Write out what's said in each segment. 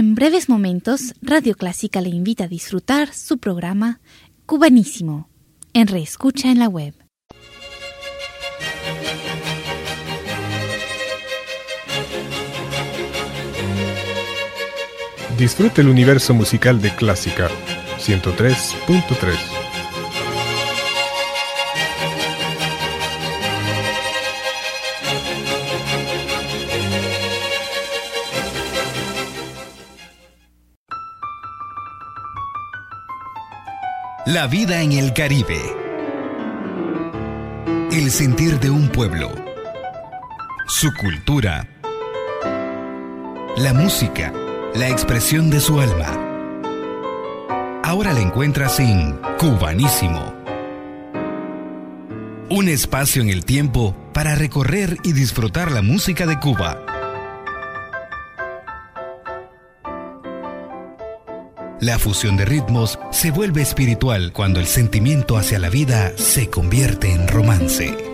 En breves momentos, Radio Clásica le invita a disfrutar su programa Cubanísimo en Reescucha en la web. Disfrute el universo musical de Clásica 103.3. La vida en el Caribe. El sentir de un pueblo. Su cultura. La música. La expresión de su alma. Ahora la encuentras en Cubanísimo. Un espacio en el tiempo para recorrer y disfrutar la música de Cuba La fusión de ritmos se vuelve espiritual cuando el sentimiento hacia la vida se convierte en romance.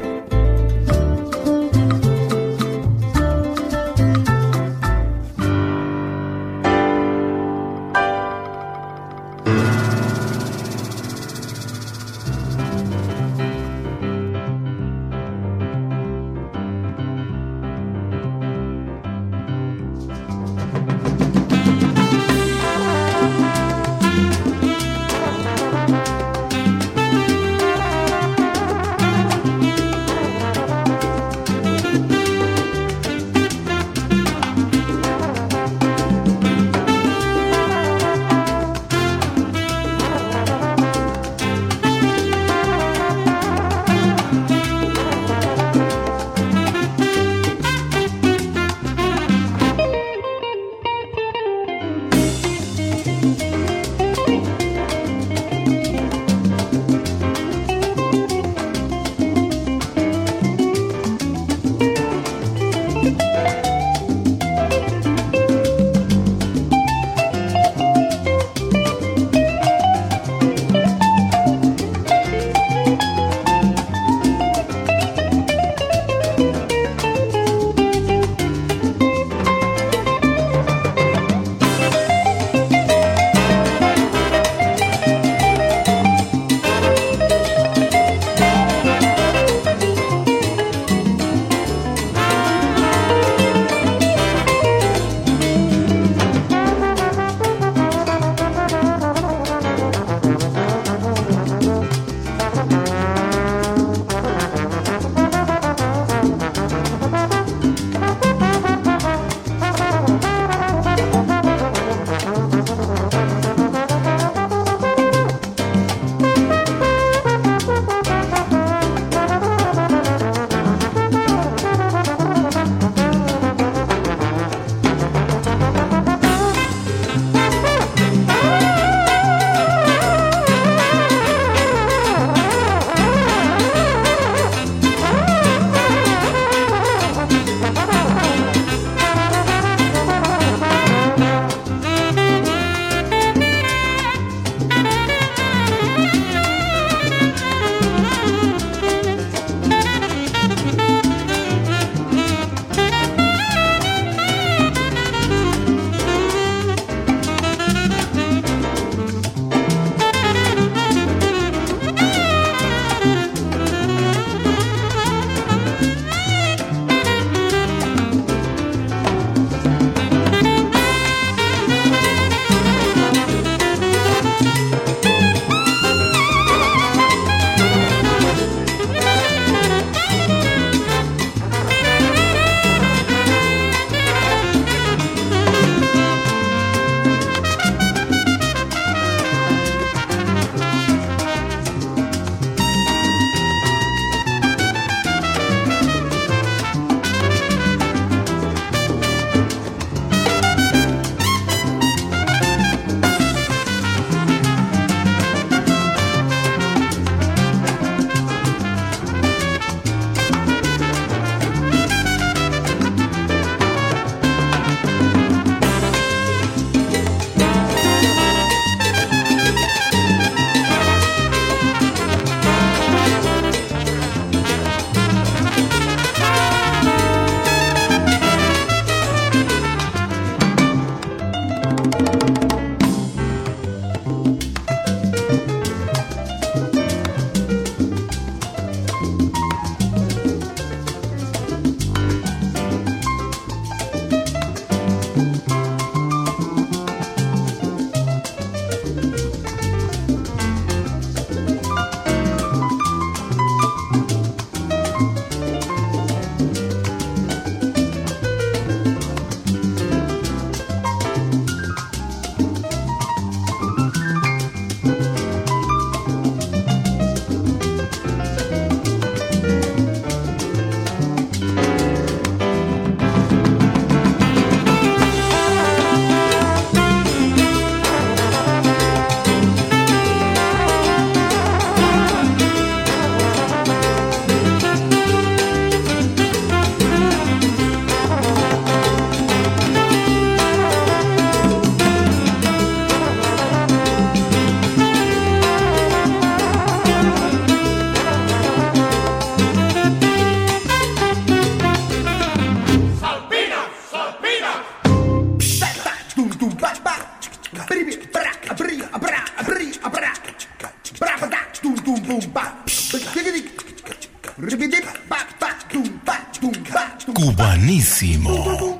buenísimo.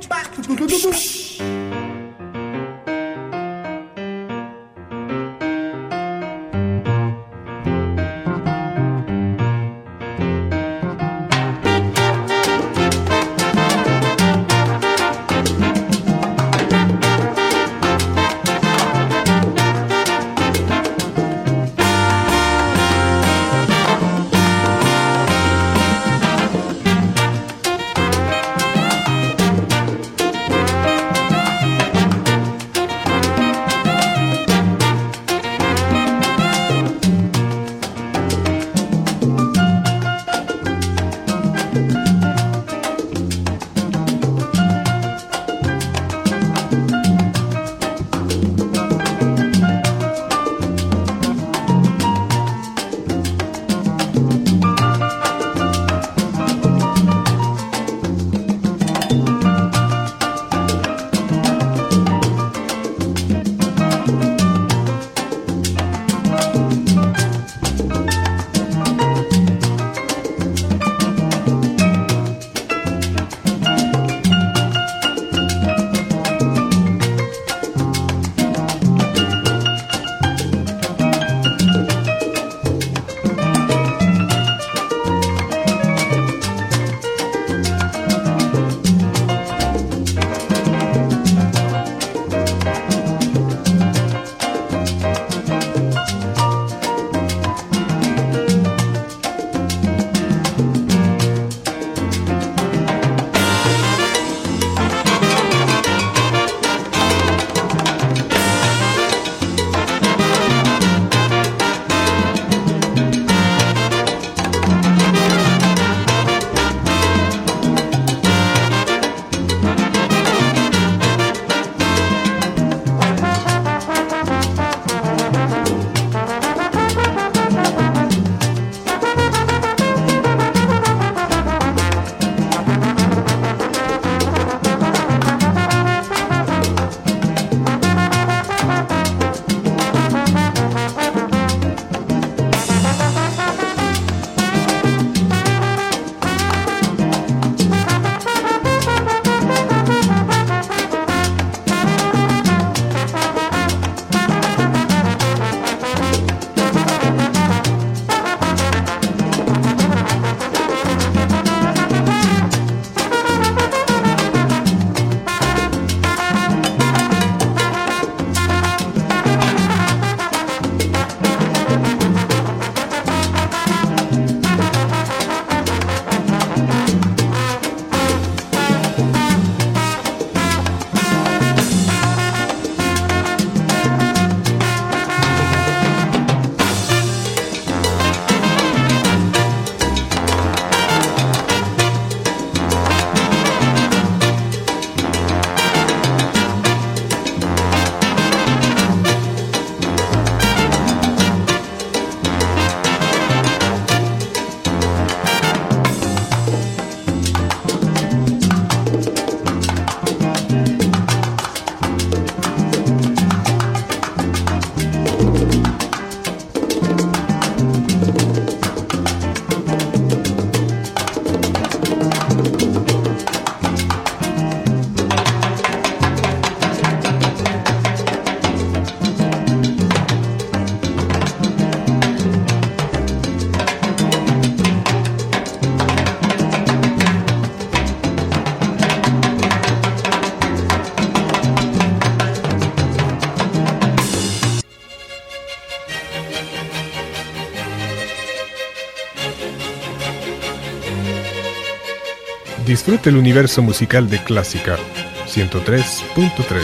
Disfrute el universo musical de Clásica 103.3.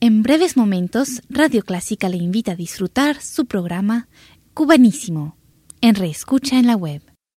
En breves momentos, Radio Clásica le invita a disfrutar su programa Cubanísimo en Reescucha en la web.